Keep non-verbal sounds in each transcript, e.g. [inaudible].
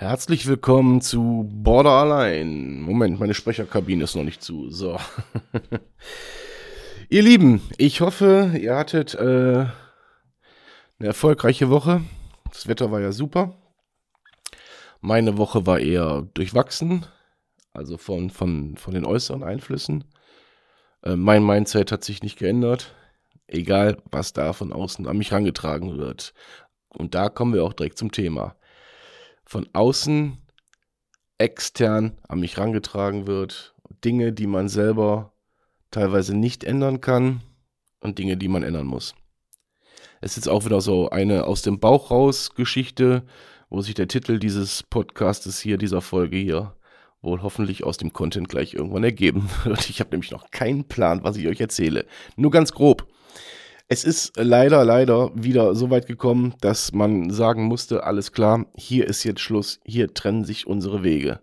Herzlich willkommen zu Border allein. Moment, meine Sprecherkabine ist noch nicht zu. So. [laughs] ihr Lieben, ich hoffe, ihr hattet äh, eine erfolgreiche Woche. Das Wetter war ja super. Meine Woche war eher durchwachsen, also von, von, von den äußeren Einflüssen. Äh, mein Mindset hat sich nicht geändert egal was da von außen an mich herangetragen wird. Und da kommen wir auch direkt zum Thema. Von außen extern an mich herangetragen wird, Dinge, die man selber teilweise nicht ändern kann und Dinge, die man ändern muss. Es ist auch wieder so eine aus dem Bauch raus Geschichte, wo sich der Titel dieses Podcastes hier, dieser Folge hier, wohl hoffentlich aus dem Content gleich irgendwann ergeben [laughs] wird. Ich habe nämlich noch keinen Plan, was ich euch erzähle. Nur ganz grob. Es ist leider, leider wieder so weit gekommen, dass man sagen musste, alles klar, hier ist jetzt Schluss, hier trennen sich unsere Wege.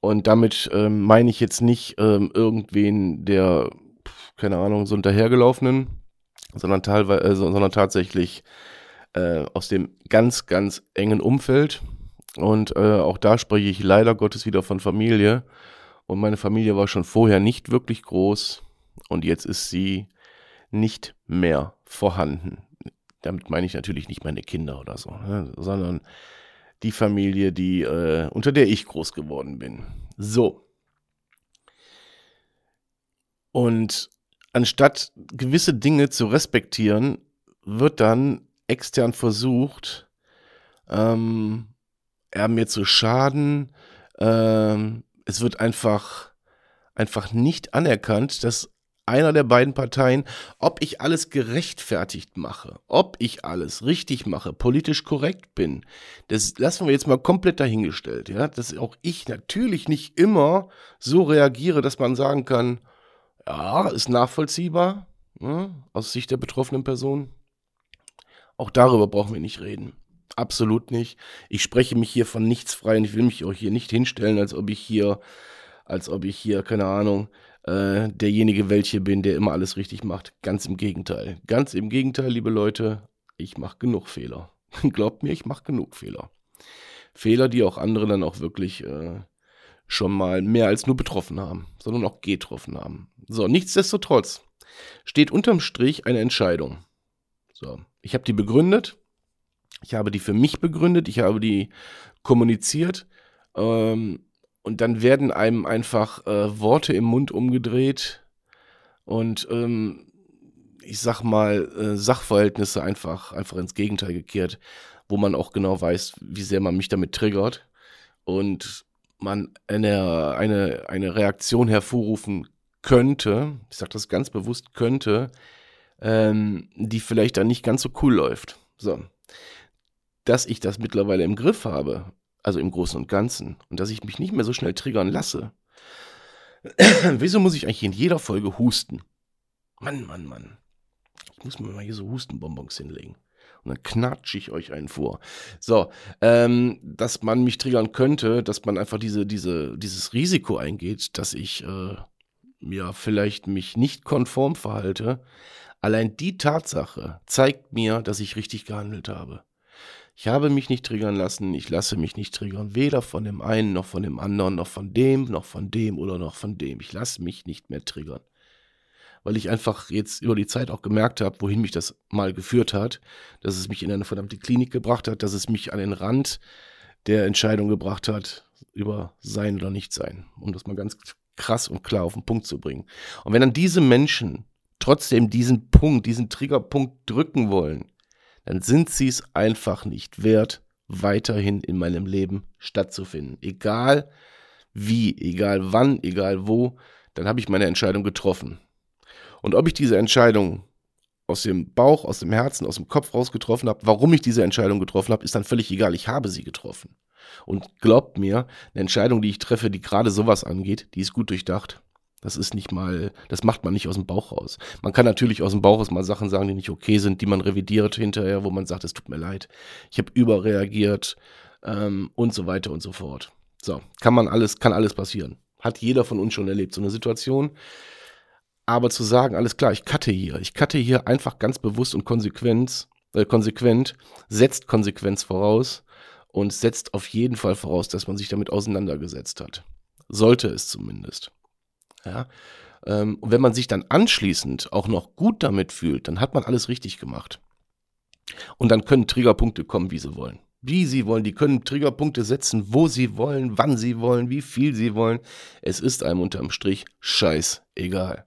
Und damit ähm, meine ich jetzt nicht ähm, irgendwen, der, keine Ahnung, so hinterhergelaufenen, sondern, teilweise, äh, sondern tatsächlich äh, aus dem ganz, ganz engen Umfeld. Und äh, auch da spreche ich leider Gottes wieder von Familie. Und meine Familie war schon vorher nicht wirklich groß. Und jetzt ist sie nicht mehr vorhanden. Damit meine ich natürlich nicht meine Kinder oder so, ne, sondern die Familie, die äh, unter der ich groß geworden bin. So. Und anstatt gewisse Dinge zu respektieren, wird dann extern versucht, ähm, er mir zu schaden. Ähm, es wird einfach, einfach nicht anerkannt, dass einer der beiden Parteien, ob ich alles gerechtfertigt mache, ob ich alles richtig mache, politisch korrekt bin. Das lassen wir jetzt mal komplett dahingestellt, ja, dass auch ich natürlich nicht immer so reagiere, dass man sagen kann, ja, ist nachvollziehbar, ja, aus Sicht der betroffenen Person. Auch darüber brauchen wir nicht reden. Absolut nicht. Ich spreche mich hier von nichts frei und ich will mich auch hier nicht hinstellen, als ob ich hier, als ob ich hier, keine Ahnung, äh, derjenige welche bin, der immer alles richtig macht. Ganz im Gegenteil. Ganz im Gegenteil, liebe Leute, ich mache genug Fehler. [laughs] Glaubt mir, ich mache genug Fehler. Fehler, die auch andere dann auch wirklich äh, schon mal mehr als nur betroffen haben, sondern auch getroffen haben. So, nichtsdestotrotz steht unterm Strich eine Entscheidung. So, ich habe die begründet. Ich habe die für mich begründet. Ich habe die kommuniziert. Ähm, und dann werden einem einfach äh, Worte im Mund umgedreht und ähm, ich sag mal, äh, Sachverhältnisse einfach, einfach ins Gegenteil gekehrt, wo man auch genau weiß, wie sehr man mich damit triggert und man eine, eine, eine Reaktion hervorrufen könnte, ich sage das ganz bewusst könnte, ähm, die vielleicht dann nicht ganz so cool läuft. So. Dass ich das mittlerweile im Griff habe also im Großen und Ganzen. Und dass ich mich nicht mehr so schnell triggern lasse. [clears throat] Wieso muss ich eigentlich in jeder Folge husten? Mann, Mann, Mann. Ich muss mir mal hier so Hustenbonbons hinlegen. Und dann knatsche ich euch einen vor. So, ähm, dass man mich triggern könnte, dass man einfach diese, diese, dieses Risiko eingeht, dass ich äh, ja vielleicht mich nicht konform verhalte. Allein die Tatsache zeigt mir, dass ich richtig gehandelt habe. Ich habe mich nicht triggern lassen, ich lasse mich nicht triggern, weder von dem einen noch von dem anderen, noch von dem, noch von dem oder noch von dem. Ich lasse mich nicht mehr triggern. Weil ich einfach jetzt über die Zeit auch gemerkt habe, wohin mich das mal geführt hat, dass es mich in eine verdammte Klinik gebracht hat, dass es mich an den Rand der Entscheidung gebracht hat, über sein oder nicht sein, um das mal ganz krass und klar auf den Punkt zu bringen. Und wenn dann diese Menschen trotzdem diesen Punkt, diesen Triggerpunkt drücken wollen, dann sind sie es einfach nicht wert, weiterhin in meinem Leben stattzufinden. Egal wie, egal wann, egal wo, dann habe ich meine Entscheidung getroffen. Und ob ich diese Entscheidung aus dem Bauch, aus dem Herzen, aus dem Kopf raus getroffen habe, warum ich diese Entscheidung getroffen habe, ist dann völlig egal. Ich habe sie getroffen. Und glaubt mir, eine Entscheidung, die ich treffe, die gerade sowas angeht, die ist gut durchdacht. Das ist nicht mal, das macht man nicht aus dem Bauch raus. Man kann natürlich aus dem Bauch raus mal Sachen sagen, die nicht okay sind, die man revidiert hinterher, wo man sagt, es tut mir leid, ich habe überreagiert ähm, und so weiter und so fort. So, kann man alles, kann alles passieren. Hat jeder von uns schon erlebt, so eine Situation. Aber zu sagen, alles klar, ich cutte hier, ich cutte hier einfach ganz bewusst und konsequent, äh, konsequent, setzt Konsequenz voraus und setzt auf jeden Fall voraus, dass man sich damit auseinandergesetzt hat. Sollte es zumindest. Ja. Ähm, und wenn man sich dann anschließend auch noch gut damit fühlt, dann hat man alles richtig gemacht. Und dann können Triggerpunkte kommen, wie sie wollen. Wie sie wollen. Die können Triggerpunkte setzen, wo sie wollen, wann sie wollen, wie viel sie wollen. Es ist einem unterm Strich scheiß egal.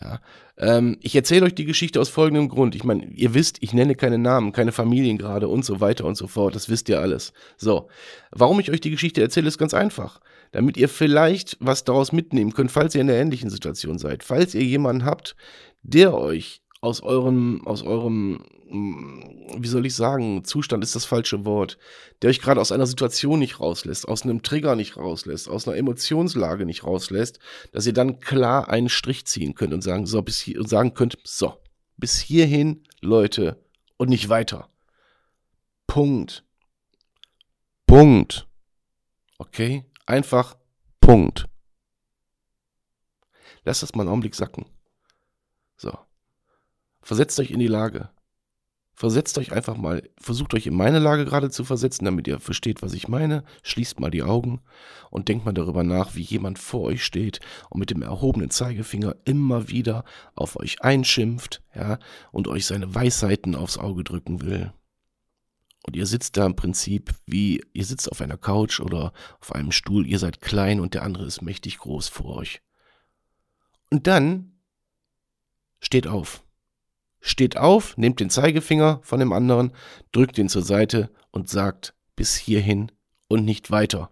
Ja. Ähm, ich erzähle euch die Geschichte aus folgendem Grund. Ich meine, ihr wisst, ich nenne keine Namen, keine Familien gerade und so weiter und so fort. Das wisst ihr alles. So. Warum ich euch die Geschichte erzähle, ist ganz einfach damit ihr vielleicht was daraus mitnehmen könnt, falls ihr in einer ähnlichen Situation seid. Falls ihr jemanden habt, der euch aus eurem, aus eurem, mm, wie soll ich sagen, Zustand ist das falsche Wort, der euch gerade aus einer Situation nicht rauslässt, aus einem Trigger nicht rauslässt, aus einer Emotionslage nicht rauslässt, dass ihr dann klar einen Strich ziehen könnt und sagen, so, bis hier, und sagen könnt, so, bis hierhin, Leute, und nicht weiter. Punkt. Punkt. Okay? Einfach Punkt. Lasst das mal einen Augenblick sacken. So. Versetzt euch in die Lage. Versetzt euch einfach mal, versucht euch in meine Lage gerade zu versetzen, damit ihr versteht, was ich meine. Schließt mal die Augen und denkt mal darüber nach, wie jemand vor euch steht und mit dem erhobenen Zeigefinger immer wieder auf euch einschimpft, ja, und euch seine Weisheiten aufs Auge drücken will. Und ihr sitzt da im Prinzip wie, ihr sitzt auf einer Couch oder auf einem Stuhl, ihr seid klein und der andere ist mächtig groß vor euch. Und dann steht auf. Steht auf, nehmt den Zeigefinger von dem anderen, drückt ihn zur Seite und sagt bis hierhin und nicht weiter.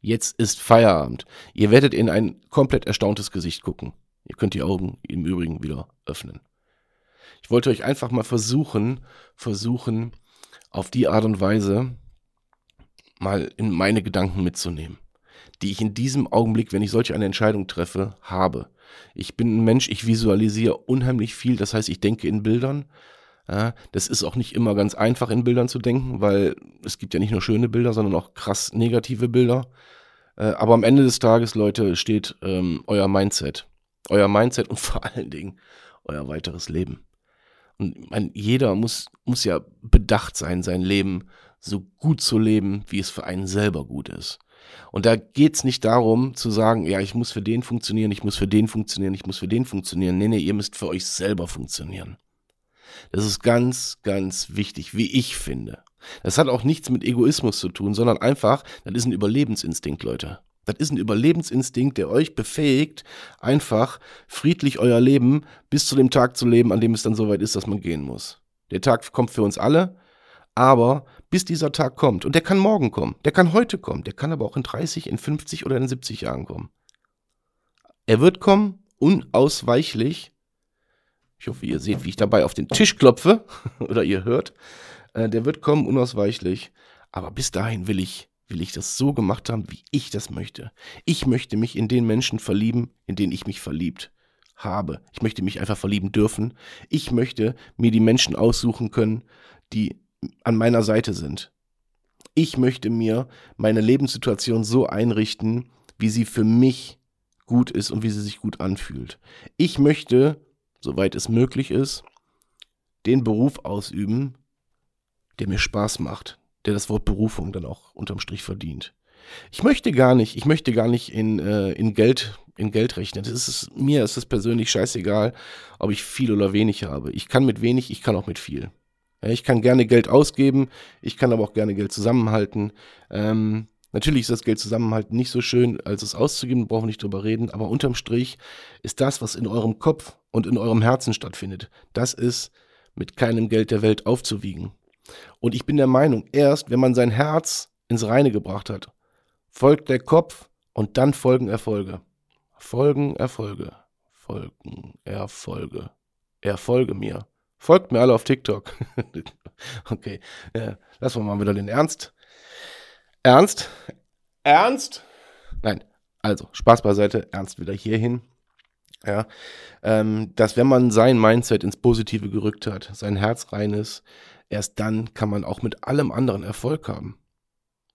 Jetzt ist Feierabend. Ihr werdet in ein komplett erstauntes Gesicht gucken. Ihr könnt die Augen im Übrigen wieder öffnen. Ich wollte euch einfach mal versuchen, versuchen, auf die Art und Weise mal in meine Gedanken mitzunehmen, die ich in diesem Augenblick, wenn ich solche eine Entscheidung treffe, habe. Ich bin ein Mensch, ich visualisiere unheimlich viel, das heißt, ich denke in Bildern. Das ist auch nicht immer ganz einfach in Bildern zu denken, weil es gibt ja nicht nur schöne Bilder, sondern auch krass negative Bilder. Äh, aber am Ende des Tages, Leute, steht ähm, euer Mindset. Euer Mindset und [laughs] vor allen Dingen euer weiteres Leben. Und man, jeder muss, muss ja bedacht sein, sein Leben so gut zu leben, wie es für einen selber gut ist. Und da geht's nicht darum zu sagen, ja, ich muss für den funktionieren, ich muss für den funktionieren, ich muss für den funktionieren. Nee, nee, ihr müsst für euch selber funktionieren. Das ist ganz, ganz wichtig, wie ich finde. Das hat auch nichts mit Egoismus zu tun, sondern einfach, das ist ein Überlebensinstinkt, Leute. Das ist ein Überlebensinstinkt, der euch befähigt, einfach friedlich euer Leben bis zu dem Tag zu leben, an dem es dann soweit ist, dass man gehen muss. Der Tag kommt für uns alle, aber bis dieser Tag kommt, und der kann morgen kommen, der kann heute kommen, der kann aber auch in 30, in 50 oder in 70 Jahren kommen. Er wird kommen, unausweichlich. Ich hoffe, ihr seht, wie ich dabei auf den Tisch klopfe, [laughs] oder ihr hört. Äh, der wird kommen, unausweichlich. Aber bis dahin will ich will ich das so gemacht haben, wie ich das möchte. Ich möchte mich in den Menschen verlieben, in den ich mich verliebt habe. Ich möchte mich einfach verlieben dürfen. Ich möchte mir die Menschen aussuchen können, die an meiner Seite sind. Ich möchte mir meine Lebenssituation so einrichten, wie sie für mich gut ist und wie sie sich gut anfühlt. Ich möchte, soweit es möglich ist, den Beruf ausüben, der mir Spaß macht, der das Wort Berufung dann auch unterm Strich verdient. Ich möchte gar nicht, ich möchte gar nicht in, äh, in Geld in Geld rechnen. Das ist, mir ist es persönlich scheißegal, ob ich viel oder wenig habe. Ich kann mit wenig, ich kann auch mit viel. Ja, ich kann gerne Geld ausgeben, ich kann aber auch gerne Geld zusammenhalten. Ähm, natürlich ist das Geld zusammenhalten nicht so schön, als es auszugeben, brauchen wir nicht drüber reden, aber unterm Strich ist das, was in eurem Kopf und in eurem Herzen stattfindet, das ist mit keinem Geld der Welt aufzuwiegen. Und ich bin der Meinung, erst wenn man sein Herz ins Reine gebracht hat, folgt der Kopf und dann folgen Erfolge. Folgen Erfolge. Folgen Erfolge. Erfolge mir. Folgt mir alle auf TikTok. [laughs] okay, ja, lassen wir mal wieder den Ernst. Ernst? Ernst? Nein, also Spaß beiseite, Ernst wieder hierhin. Ja, ähm, dass wenn man sein Mindset ins Positive gerückt hat, sein Herz rein ist, erst dann kann man auch mit allem anderen Erfolg haben.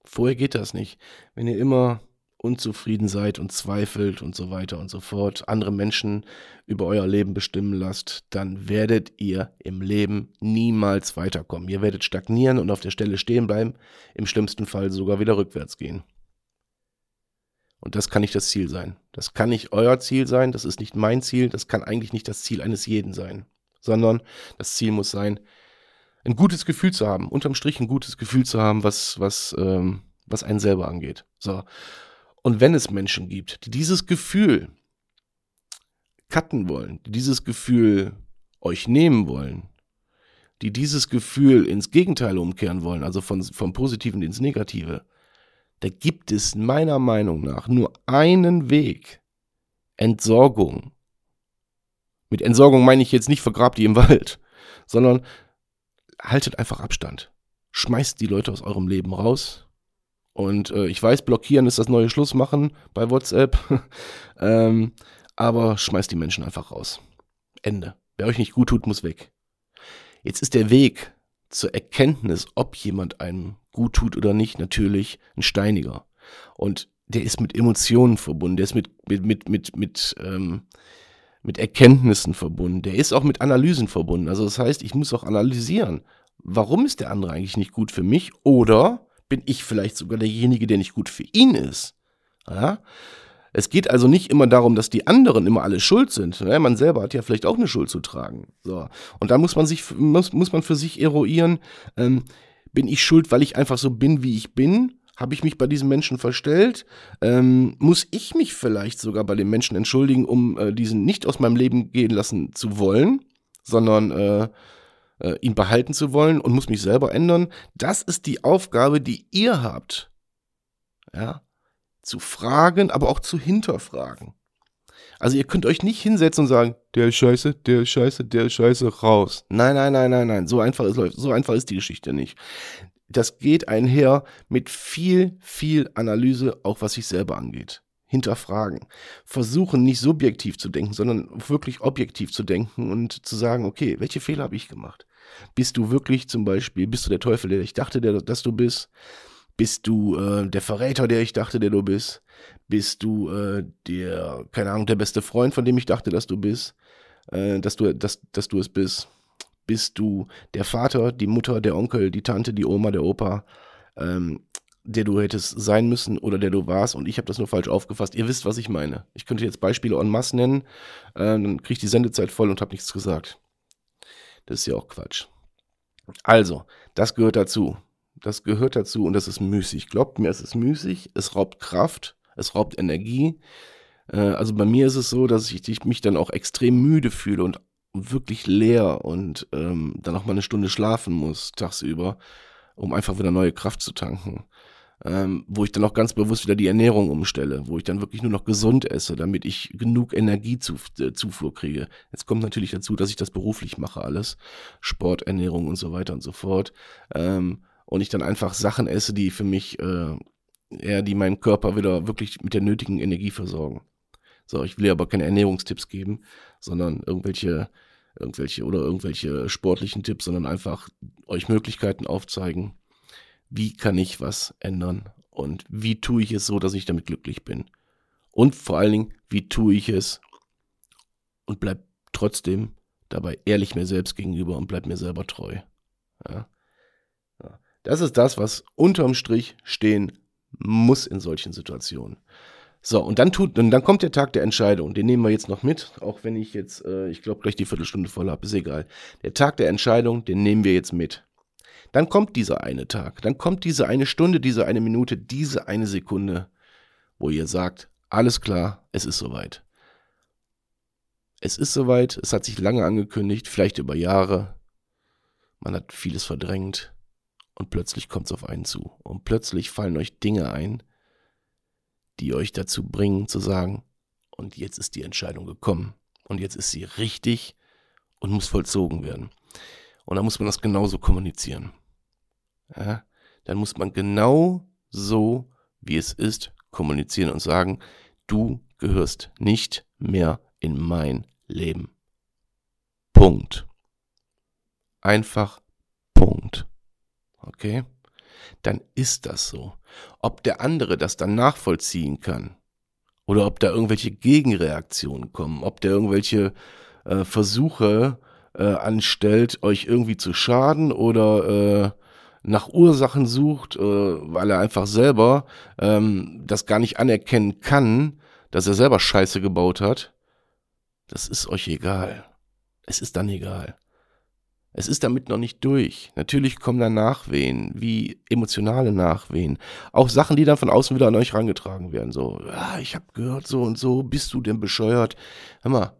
Vorher geht das nicht. Wenn ihr immer unzufrieden seid und zweifelt und so weiter und so fort, andere Menschen über euer Leben bestimmen lasst, dann werdet ihr im Leben niemals weiterkommen. Ihr werdet stagnieren und auf der Stelle stehen bleiben, im schlimmsten Fall sogar wieder rückwärts gehen. Und das kann nicht das Ziel sein. Das kann nicht euer Ziel sein, das ist nicht mein Ziel, das kann eigentlich nicht das Ziel eines jeden sein, sondern das Ziel muss sein, ein gutes Gefühl zu haben, unterm Strich ein gutes Gefühl zu haben, was, was, ähm, was einen selber angeht. So. Und wenn es Menschen gibt, die dieses Gefühl cutten wollen, die dieses Gefühl euch nehmen wollen, die dieses Gefühl ins Gegenteil umkehren wollen, also von, vom Positiven ins Negative, da gibt es meiner Meinung nach nur einen Weg. Entsorgung. Mit Entsorgung meine ich jetzt nicht vergrabt die im Wald, [laughs] sondern haltet einfach Abstand. Schmeißt die Leute aus eurem Leben raus. Und äh, ich weiß, blockieren ist das neue Schlussmachen bei WhatsApp. [laughs] ähm, aber schmeißt die Menschen einfach raus. Ende. Wer euch nicht gut tut, muss weg. Jetzt ist der Weg zur Erkenntnis, ob jemand einem gut tut oder nicht, natürlich ein steiniger. Und der ist mit Emotionen verbunden, der ist mit, mit, mit, mit, mit ähm, mit Erkenntnissen verbunden. Der ist auch mit Analysen verbunden. Also das heißt, ich muss auch analysieren, warum ist der andere eigentlich nicht gut für mich oder bin ich vielleicht sogar derjenige, der nicht gut für ihn ist. Ja? Es geht also nicht immer darum, dass die anderen immer alle schuld sind. Ja, man selber hat ja vielleicht auch eine Schuld zu tragen. So. Und da muss man sich, muss, muss man für sich eruieren, ähm, bin ich schuld, weil ich einfach so bin, wie ich bin? Habe ich mich bei diesem Menschen verstellt? Ähm, muss ich mich vielleicht sogar bei dem Menschen entschuldigen, um äh, diesen nicht aus meinem Leben gehen lassen zu wollen, sondern äh, äh, ihn behalten zu wollen und muss mich selber ändern? Das ist die Aufgabe, die ihr habt. Ja, zu fragen, aber auch zu hinterfragen. Also ihr könnt euch nicht hinsetzen und sagen, der ist scheiße, der ist scheiße, der ist scheiße, raus. Nein, nein, nein, nein, nein. So einfach ist, so einfach ist die Geschichte nicht das geht einher mit viel, viel Analyse, auch was sich selber angeht. Hinterfragen. Versuchen nicht subjektiv zu denken, sondern wirklich objektiv zu denken und zu sagen, okay, welche Fehler habe ich gemacht? Bist du wirklich zum Beispiel, bist du der Teufel, der ich dachte, der, dass du bist? Bist du äh, der Verräter, der ich dachte, der du bist? Bist du äh, der, keine Ahnung, der beste Freund, von dem ich dachte, dass du bist? Äh, dass, du, dass, dass du es bist? bist du der Vater, die Mutter, der Onkel, die Tante, die Oma, der Opa, ähm, der du hättest sein müssen oder der du warst und ich habe das nur falsch aufgefasst. Ihr wisst, was ich meine. Ich könnte jetzt Beispiele en masse nennen, äh, dann kriege ich die Sendezeit voll und habe nichts gesagt. Das ist ja auch Quatsch. Also, das gehört dazu. Das gehört dazu und das ist müßig. Glaubt mir, es ist müßig, es raubt Kraft, es raubt Energie. Äh, also bei mir ist es so, dass ich mich dann auch extrem müde fühle und wirklich leer und ähm, dann auch mal eine Stunde schlafen muss tagsüber, um einfach wieder neue Kraft zu tanken. Ähm, wo ich dann auch ganz bewusst wieder die Ernährung umstelle, wo ich dann wirklich nur noch gesund esse, damit ich genug Energiezufuhr äh, kriege. Jetzt kommt natürlich dazu, dass ich das beruflich mache alles, Sport, Ernährung und so weiter und so fort. Ähm, und ich dann einfach Sachen esse, die für mich, äh, ja, die meinen Körper wieder wirklich mit der nötigen Energie versorgen. So, ich will aber keine Ernährungstipps geben, sondern irgendwelche irgendwelche oder irgendwelche sportlichen Tipps, sondern einfach euch Möglichkeiten aufzeigen, wie kann ich was ändern und wie tue ich es so, dass ich damit glücklich bin. Und vor allen Dingen, wie tue ich es und bleib trotzdem dabei ehrlich mir selbst gegenüber und bleib mir selber treu. Ja. Das ist das, was unterm Strich stehen muss in solchen Situationen. So, und dann tut, und dann kommt der Tag der Entscheidung. Den nehmen wir jetzt noch mit, auch wenn ich jetzt, äh, ich glaube, gleich die Viertelstunde voll habe, ist egal. Der Tag der Entscheidung, den nehmen wir jetzt mit. Dann kommt dieser eine Tag, dann kommt diese eine Stunde, diese eine Minute, diese eine Sekunde, wo ihr sagt, alles klar, es ist soweit. Es ist soweit, es hat sich lange angekündigt, vielleicht über Jahre. Man hat vieles verdrängt und plötzlich kommt es auf einen zu. Und plötzlich fallen euch Dinge ein, die euch dazu bringen zu sagen, und jetzt ist die Entscheidung gekommen und jetzt ist sie richtig und muss vollzogen werden. Und dann muss man das genauso kommunizieren. Ja, dann muss man genau so, wie es ist, kommunizieren und sagen, du gehörst nicht mehr in mein Leben. Punkt. Einfach. Okay? Dann ist das so. Ob der andere das dann nachvollziehen kann oder ob da irgendwelche Gegenreaktionen kommen, ob der irgendwelche äh, Versuche äh, anstellt, euch irgendwie zu schaden oder äh, nach Ursachen sucht, äh, weil er einfach selber ähm, das gar nicht anerkennen kann, dass er selber Scheiße gebaut hat, das ist euch egal. Es ist dann egal. Es ist damit noch nicht durch. Natürlich kommen da Nachwehen, wie emotionale Nachwehen. Auch Sachen, die dann von außen wieder an euch rangetragen werden. So, ja, ich habe gehört, so und so, bist du denn bescheuert? Hör mal,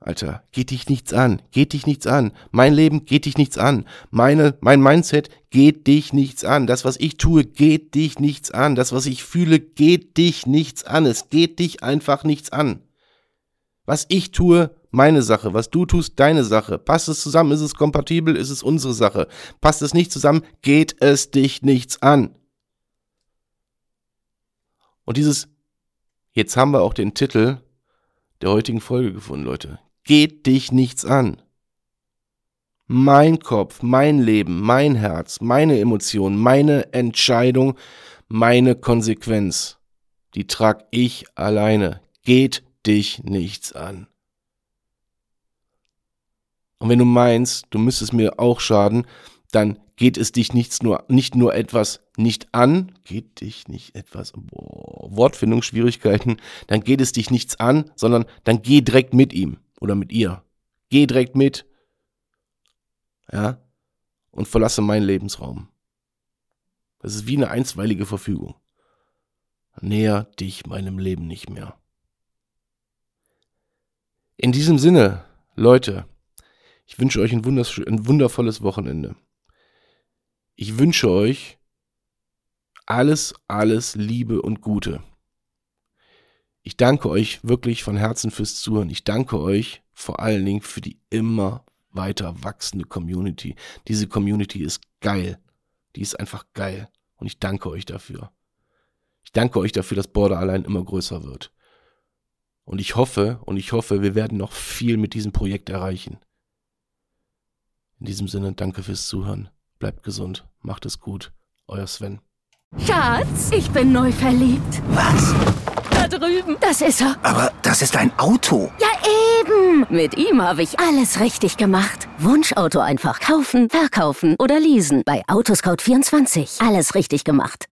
Alter, geht dich nichts an, geht dich nichts an. Mein Leben geht dich nichts an. Meine, mein Mindset geht dich nichts an. Das, was ich tue, geht dich nichts an. Das, was ich fühle, geht dich nichts an. Es geht dich einfach nichts an. Was ich tue, meine Sache. Was du tust, deine Sache. Passt es zusammen? Ist es kompatibel? Ist es unsere Sache? Passt es nicht zusammen? Geht es dich nichts an. Und dieses, jetzt haben wir auch den Titel der heutigen Folge gefunden, Leute geht dich nichts an. Mein Kopf, mein Leben, mein Herz, meine Emotionen, meine Entscheidung, meine Konsequenz, die trag ich alleine. Geht dich nichts an. Und wenn du meinst, du müsstest mir auch schaden, dann geht es dich nichts nur, nicht nur etwas nicht an, geht dich nicht etwas, boah, Wortfindungsschwierigkeiten, dann geht es dich nichts an, sondern dann geh direkt mit ihm oder mit ihr. Geh direkt mit. Ja. Und verlasse meinen Lebensraum. Das ist wie eine einstweilige Verfügung. Näher dich meinem Leben nicht mehr. In diesem Sinne, Leute, ich wünsche euch ein, ein wundervolles Wochenende. Ich wünsche euch alles, alles Liebe und Gute. Ich danke euch wirklich von Herzen fürs Zuhören. Ich danke euch vor allen Dingen für die immer weiter wachsende Community. Diese Community ist geil. Die ist einfach geil. Und ich danke euch dafür. Ich danke euch dafür, dass Border allein immer größer wird. Und ich hoffe, und ich hoffe, wir werden noch viel mit diesem Projekt erreichen. In diesem Sinne, danke fürs Zuhören. Bleibt gesund. Macht es gut. Euer Sven. Schatz, ich bin neu verliebt. Was? drüben. Das ist er. Aber das ist ein Auto. Ja, eben. Mit ihm habe ich alles richtig gemacht. Wunschauto einfach kaufen, verkaufen oder leasen. Bei Autoscout24. Alles richtig gemacht.